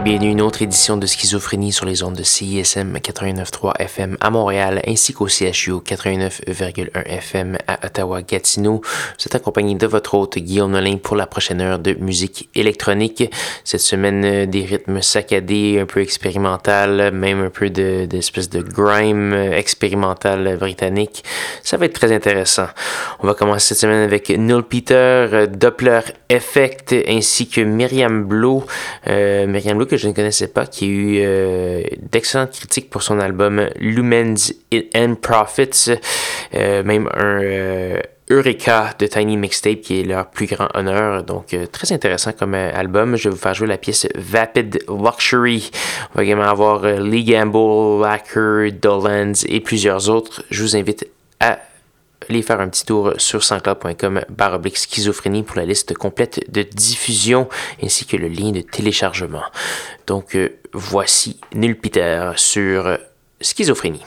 Bienvenue à une autre édition de Schizophrénie sur les ondes de CISM 89.3 FM à Montréal ainsi qu'au CHU 89.1 FM à Ottawa-Gatineau. Vous êtes accompagné de votre hôte Guillaume Nolin pour la prochaine heure de musique électronique. Cette semaine, euh, des rythmes saccadés, un peu expérimental, même un peu d'espèce de, de grime expérimental britannique. Ça va être très intéressant. On va commencer cette semaine avec Neil Peter, Doppler Effect ainsi que Myriam Blow. Euh, Myriam Que je ne connaissais pas, qui a eu euh, d'excellentes critiques pour son album Lumens and Profits, euh, même un Eureka de Tiny Mixtape qui est leur plus grand honneur. Donc très intéressant comme album. Je vais vous faire jouer la pièce Vapid Luxury. On va également avoir Lee Gamble, Lacker, Dolands et plusieurs autres. Je vous invite à aller faire un petit tour sur sanscloud.com baroblique schizophrénie pour la liste complète de diffusion ainsi que le lien de téléchargement. Donc euh, voici Nul Peter sur schizophrénie.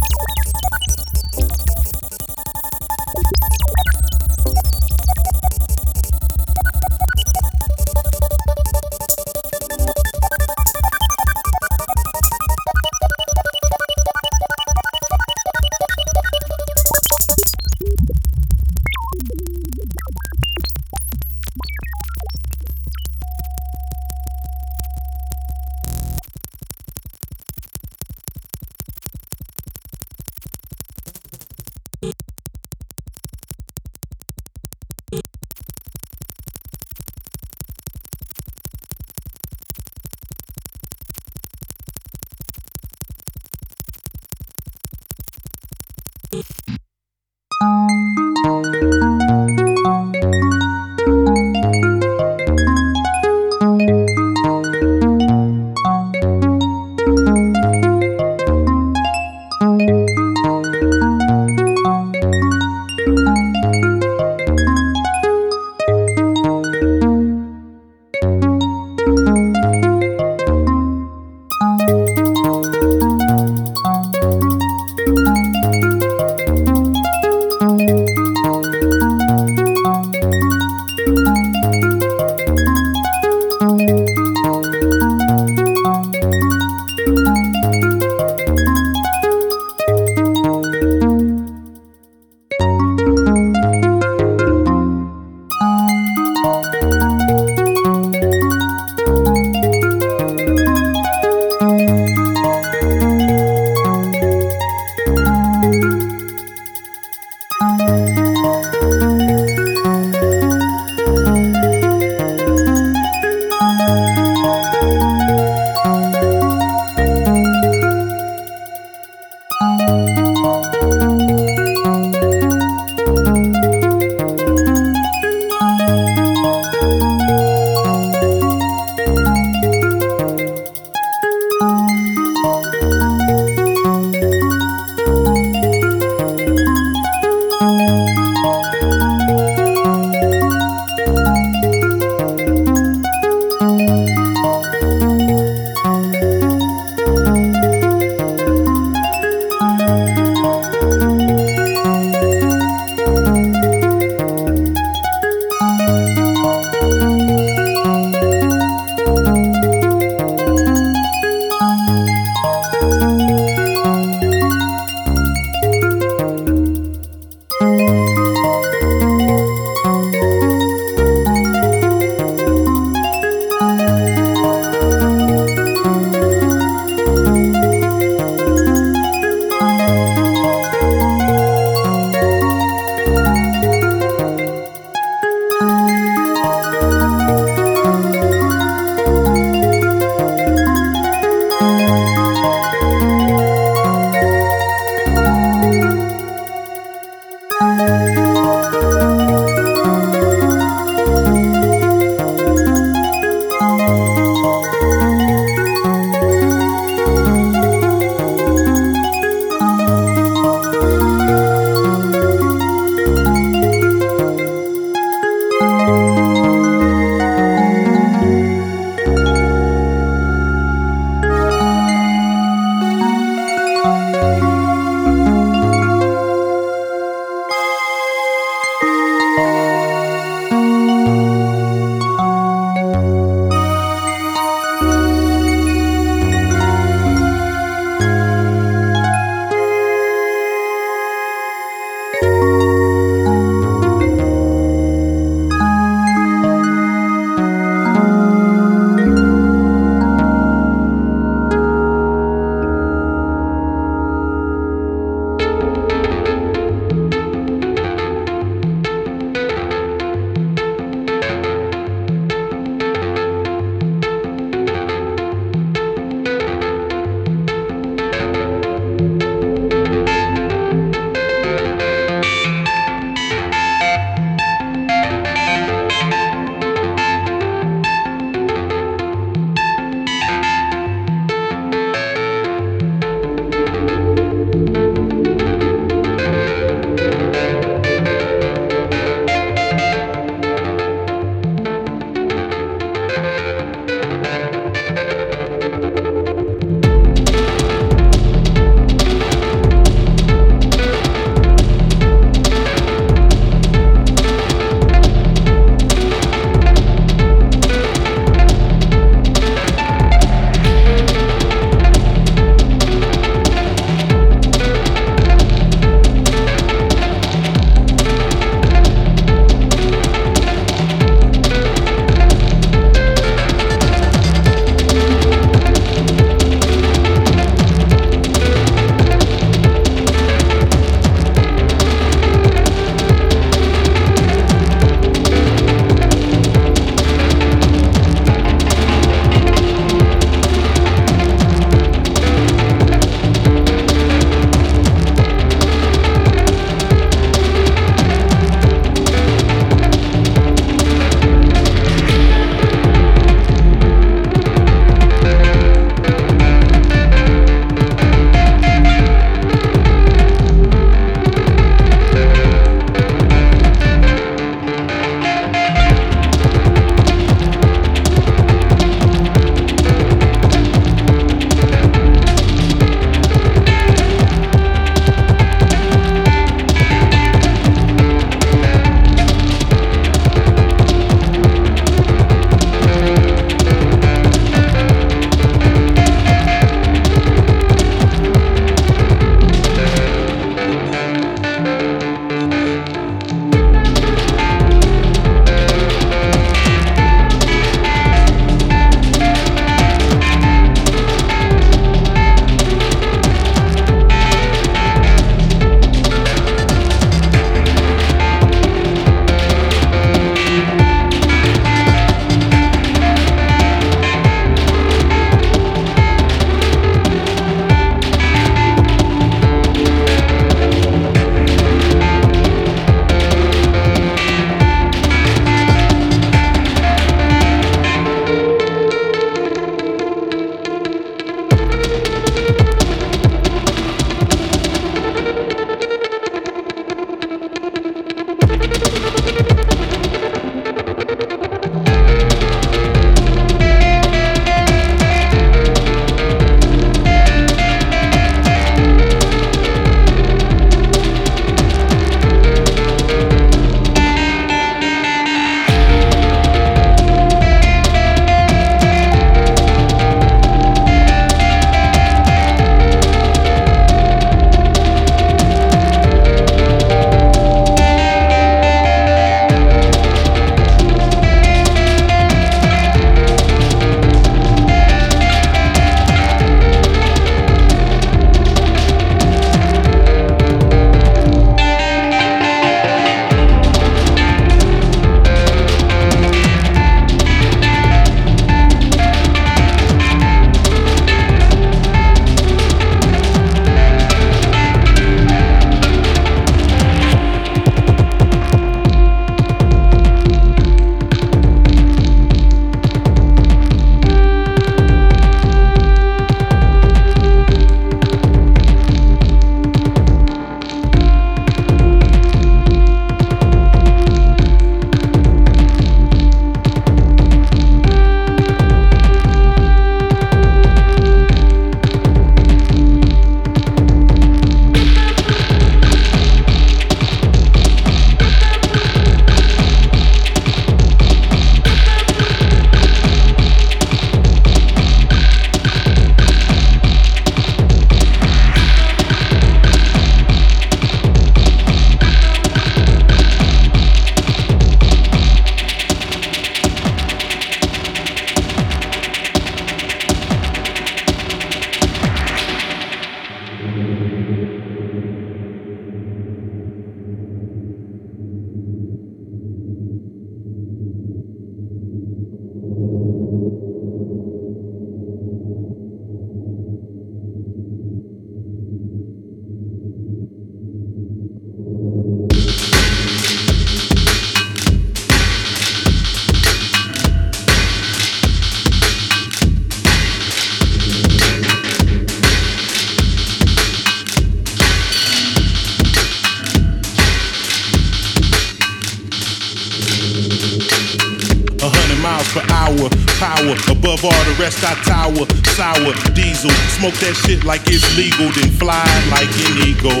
Smoke that shit like it's legal, then fly like an eagle.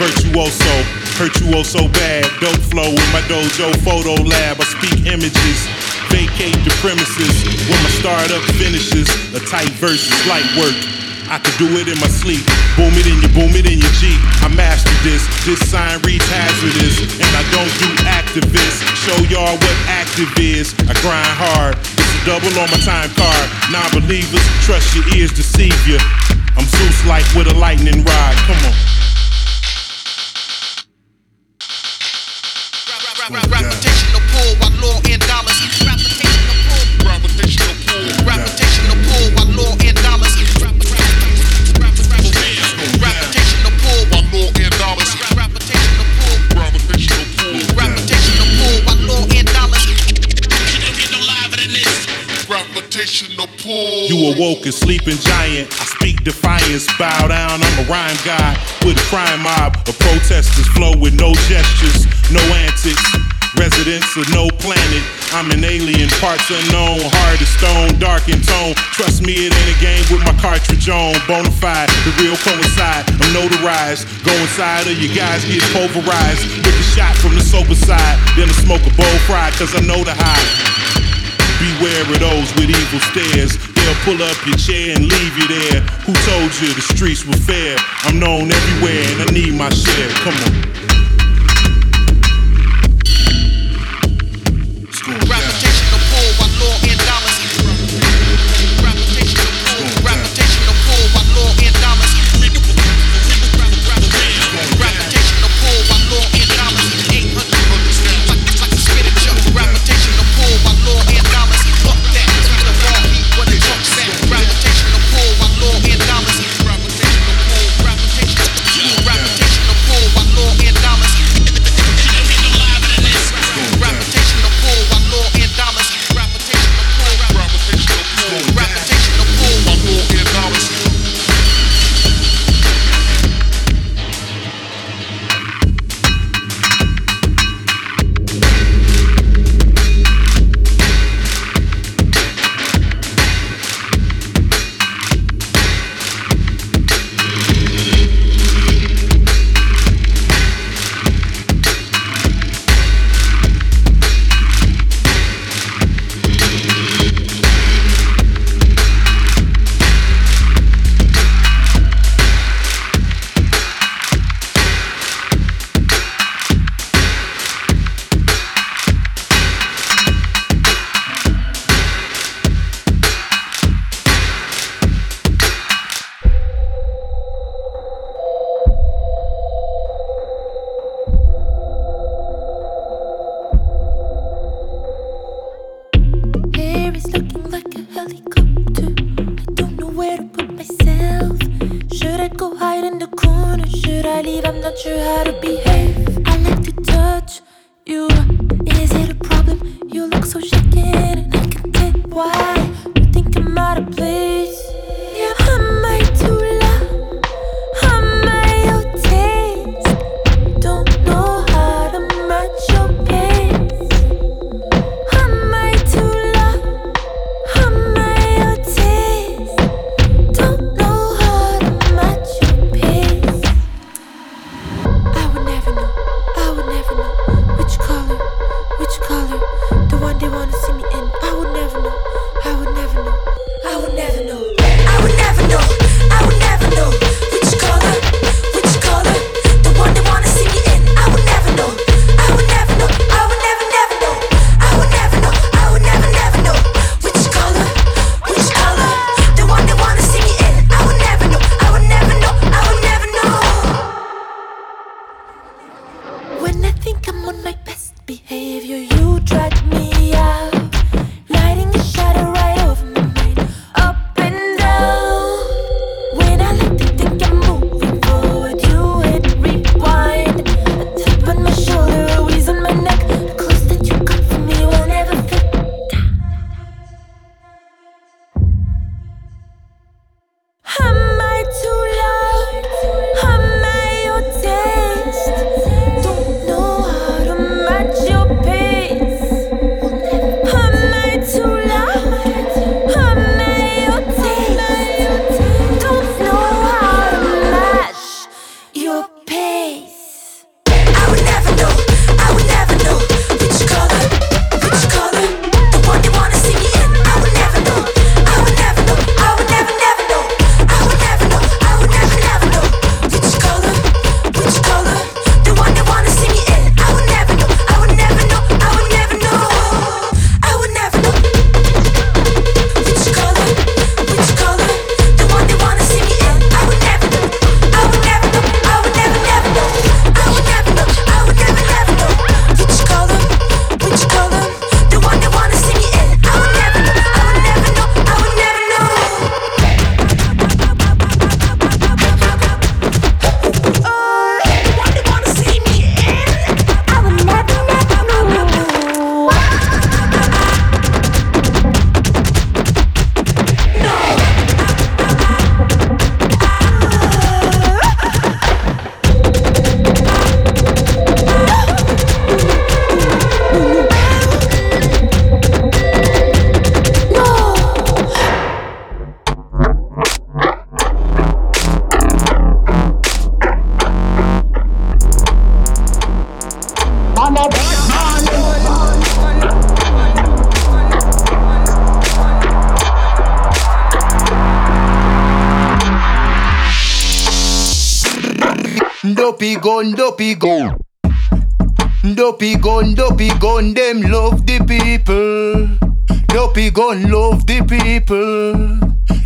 Virtuoso, hurt you so bad. Dope flow in my dojo photo lab. I speak images. Vacate the premises when my startup finishes. A tight verse is light work. I could do it in my sleep. Boom it in your boom it in your Jeep. I mastered this. This sign reads hazardous. And I don't do activists. Show y'all what active is. I grind hard. Double on my time card. Non believers, trust your ears deceive you. I'm Zeus like with a lightning rod. Come on. You sleeping giant. I speak defiance. Bow down, I'm a rhyme guy with a crime mob of protesters. Flow with no gestures, no antics. Residents of no planet. I'm an alien, parts unknown, hard as stone, dark in tone. Trust me, it ain't a game with my cartridge on. Bonafide, the real coincide. I'm notarized. Go inside or you guys get pulverized. With a shot from the sober side. Then I smoke a bowl fry, cause I know the high. Beware of those with evil stares. They'll pull up your chair and leave you there. Who told you the streets were fair? I'm known everywhere and I need my share. Come on. Dopey gun, them love the people. Dopey gun, love the people.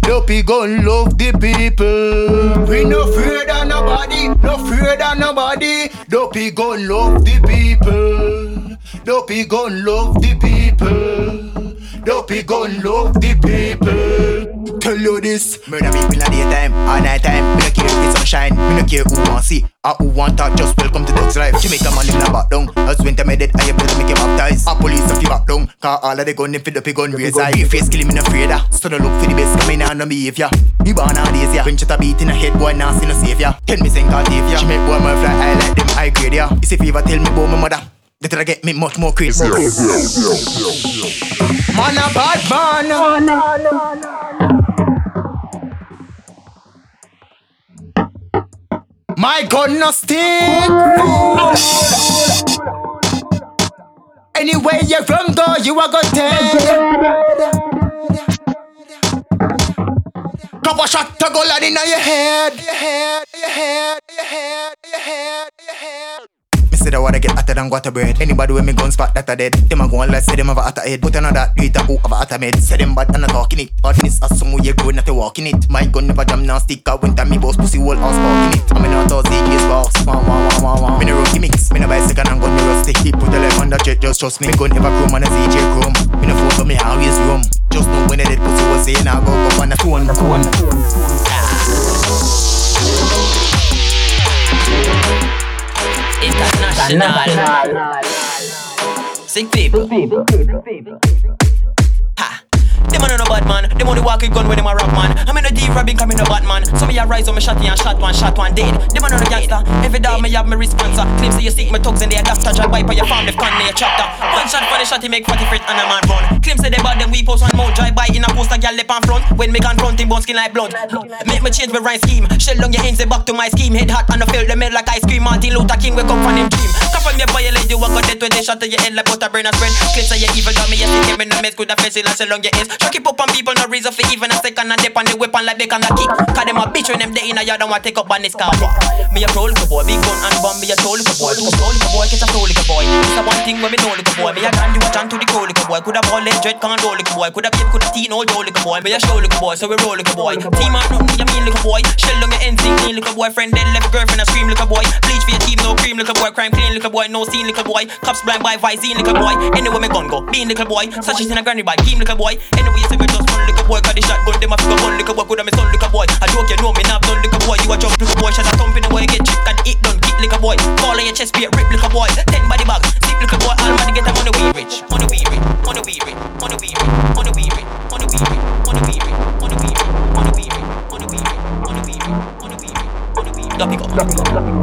Dopey gun, love the people. We no afraid of nobody, no afraid of nobody. Dopey gun, love the people. Dopey gun, love the people. Dopey gun, love the people tell you this. Murder people the daytime, all night time. Me no care if it's sunshine, me no care who want see or who want talk. Just welcome to Dog's life. Jamaica man in a back down. As winter made it, I have to make you baptize. A police if you back down, cause all of the gun if you the gun raise high. Face killing me no afraid of. So don't look for the best coming on no behavior. Me born all days yeah. When shot a beat in a head, boy now see no savior. Tell me sing called Davia. She make boy my fly high like them high grade yeah. It's a fever, tell me about my mother. They try to get me much more crazy. Man a bad man. Oh, My gun no stick. Anywhere you from go, you are go dead. Couple shot to go land in your head. Your head, your head, your head, your head, your head say that wanna get hotter than water bread. Anybody with me gun spot that a dead. Them a go and let say them have a hotter head. Put another it a who have a hotter med. Say them bad and a talking it. Badness as some way you grow not a walking it. My gun never jam now stick out winter me boss pussy whole ass sparking it. I'm in out all ZJ's boss. Wah wah wah wah wah. Me no rookie mix. Me no buy second and gun me rusty. He put the left on the jet just trust me. Me gun never chrome on a ZJ chrome. Me no phone but me always room. Just know when the dead pussy was saying I go go on the phone. phone. internacional. cinco pipa. Them man no bad man. Them only walk with gun when them a rock man. I'm in a deep robbing coming no Batman. So me a rise on me shot and shot one, shot one dead. Them man no gangster. Every dog me have me responser. Claim say you sick, me thugs in the adapter. Drive by for your farm, they con me a chapter. One shot for the shot, he make 40 feet and a man run. Claim say they bad them we post one more. Drive by in a poster, gal lip on front. When me can front him bone skin like blood. Make me change my rhyme scheme. Shell on your say back to my scheme. Head hot and the field, they made like ice cream. Martin Luther King wake up from him dream. Come from your violate, you a go dead when they shot to your head like butter burn a spread. Claim say you evil, got me, yes, you came in the mess, could have fed and shell on your hands. Chuck it up on people no reason for even a second and dip on the weapon like bacon a kick. Cause them a bitch when them day in a yard and want take up on this car. Me a pro little boy, big gun and bomb, me a troll little boy. Too slow little boy, get a slow little boy. It's a one thing when me know little boy. Me a can do a chant to the cold little boy. Coulda ball leg dread can't roll little boy. Coulda kid, coulda teen, old Joe little boy. Me a show little boy, so we roll little boy. Team on nothing, you mean little boy. Shell on your ends, clean little boy. Friend dead, left girlfriend, a scream little boy. Bleach for your team, no cream little boy. Crime clean little boy, no scene little boy. Cops blind by Visine little boy. Anywhere me gun go, being little boy. Such as in a granny by team little boy. Anyway, you see me just run little boy, got the shotgun, them a figure gun little boy. Coulda me son little boy. I joke, you know me not done little boy. You a jump little boy, shut a thump in the way, get got the hit done, kick little boy. Fall on your chest, be a rip little boy. Ten body bag, sick little boy. All money get them money we rich, money we rich, money we rich, money we rich, money we rich, money we rich, money we rich, money we rich, money we rich, money we rich, money we rich, money we rich, money we rich. Drop it up, drop it up, drop it up,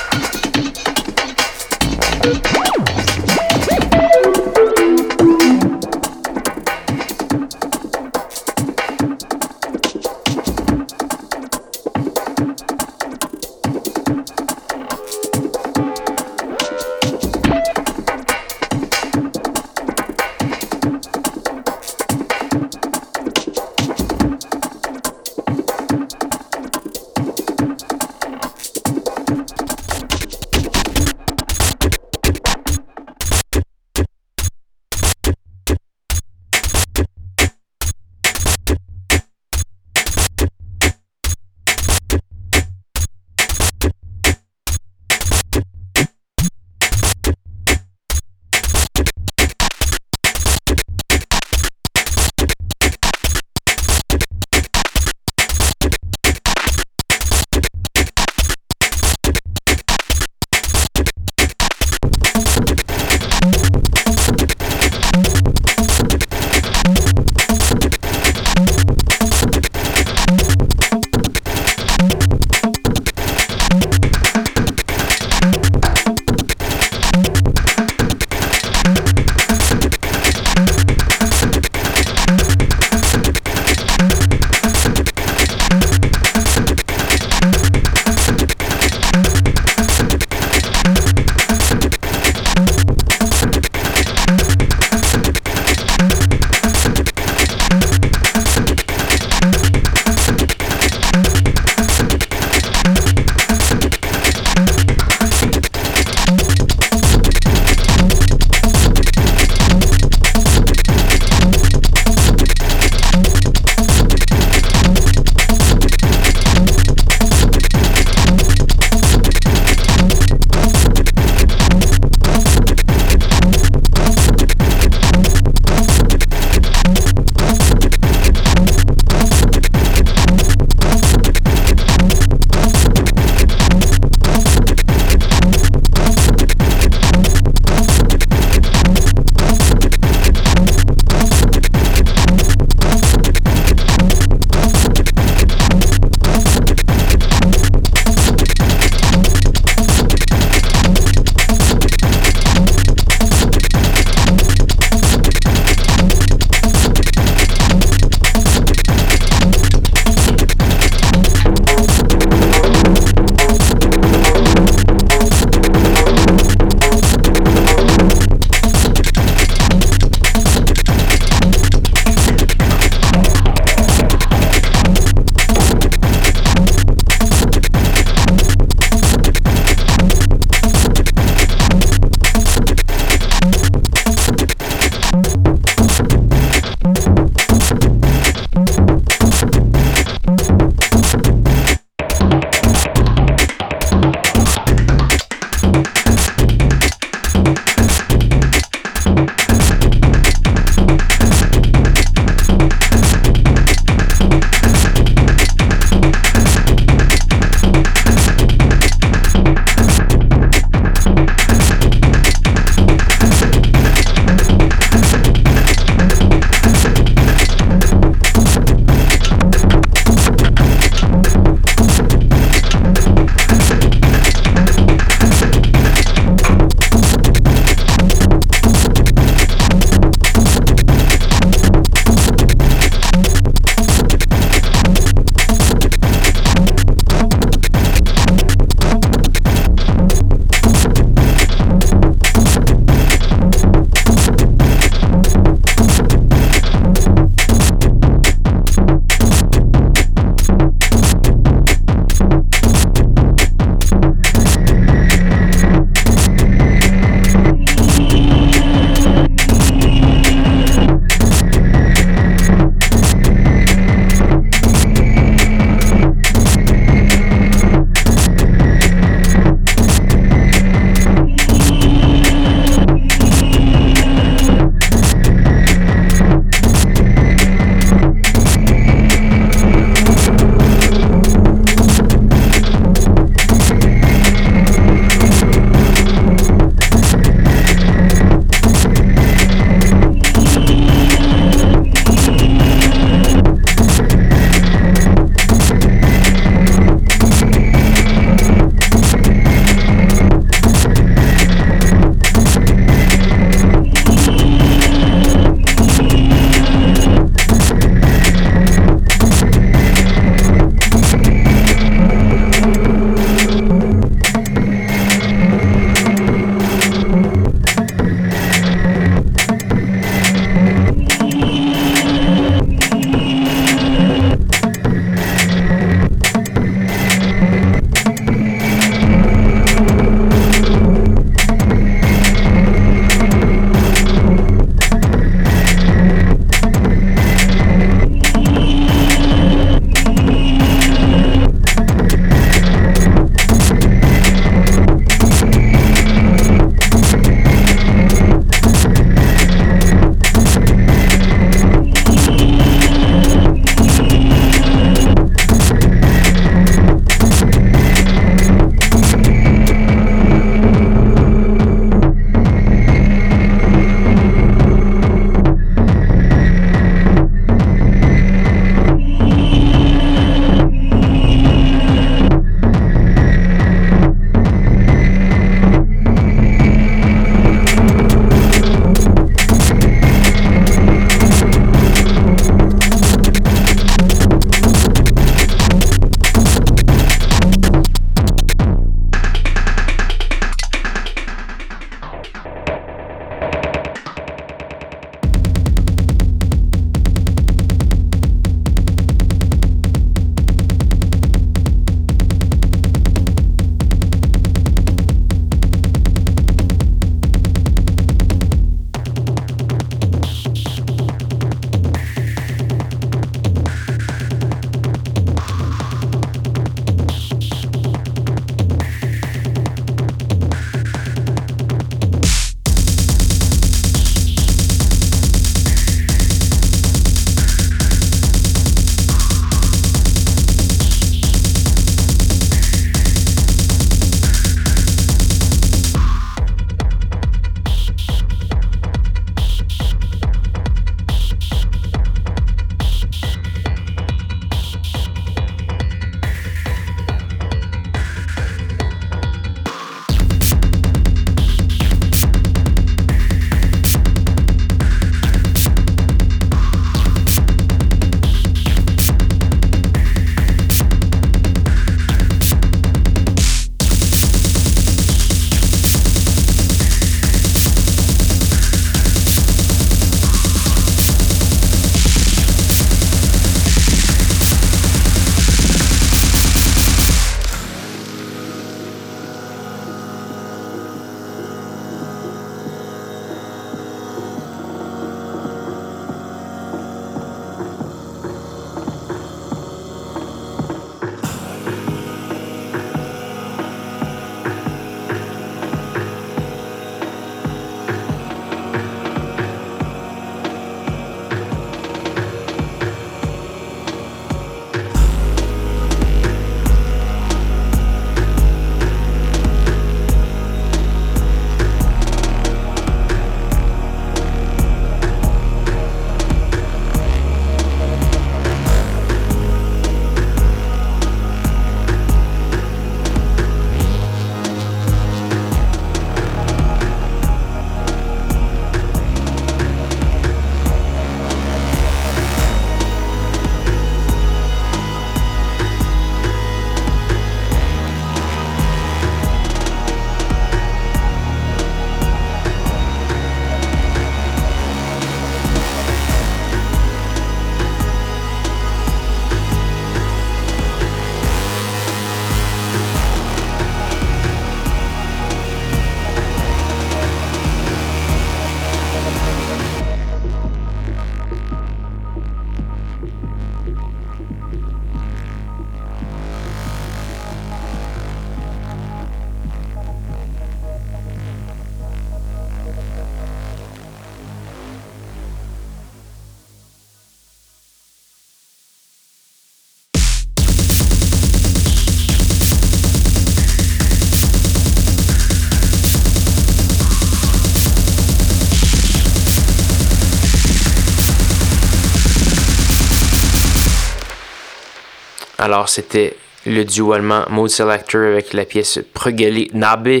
Alors, c'était le duo allemand Mode Selector avec la pièce Progeli Nabe,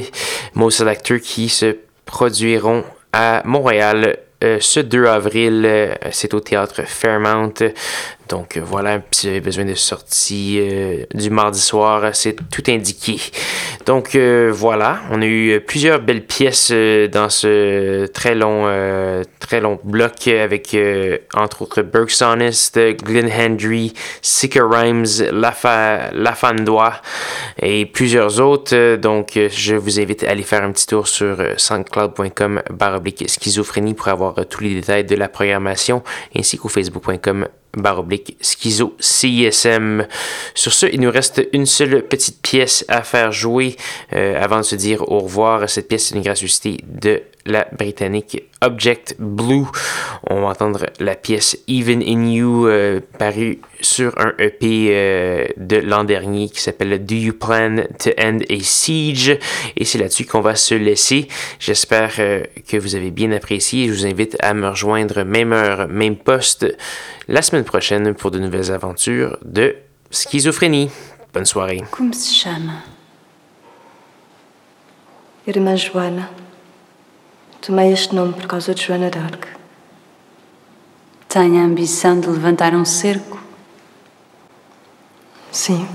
Mode Selector qui se produiront à Montréal euh, ce 2 avril. Euh, c'est au théâtre Fairmount. Donc voilà, si vous avez besoin de sortie euh, du mardi soir, c'est tout indiqué. Donc voilà, on a eu plusieurs belles pièces dans ce très long, très long bloc avec entre autres Burke Sonist, Glenn Hendry, Sicker Rhymes, La Fandois et plusieurs autres. Donc je vous invite à aller faire un petit tour sur soundcloud.com baroblique schizophrénie pour avoir tous les détails de la programmation ainsi qu'au facebook.com baroblique schizo CISM. Sur ce, il nous reste une seule petite pièce à faire jouer euh, avant de se dire au revoir. Cette pièce est une de la britannique Object Blue. On va entendre la pièce Even in You euh, parue sur un EP euh, de l'an dernier qui s'appelle Do You Plan to End a Siege? Et c'est là-dessus qu'on va se laisser. J'espère que vous avez bien apprécié. Je vous invite à me rejoindre même heure, même poste la semaine prochaine pour de nouvelles aventures de schizophrénie. Bonne soirée. Tomei este nome por causa de Joana d'Arc. Tenho a ambição de levantar um cerco? Sim.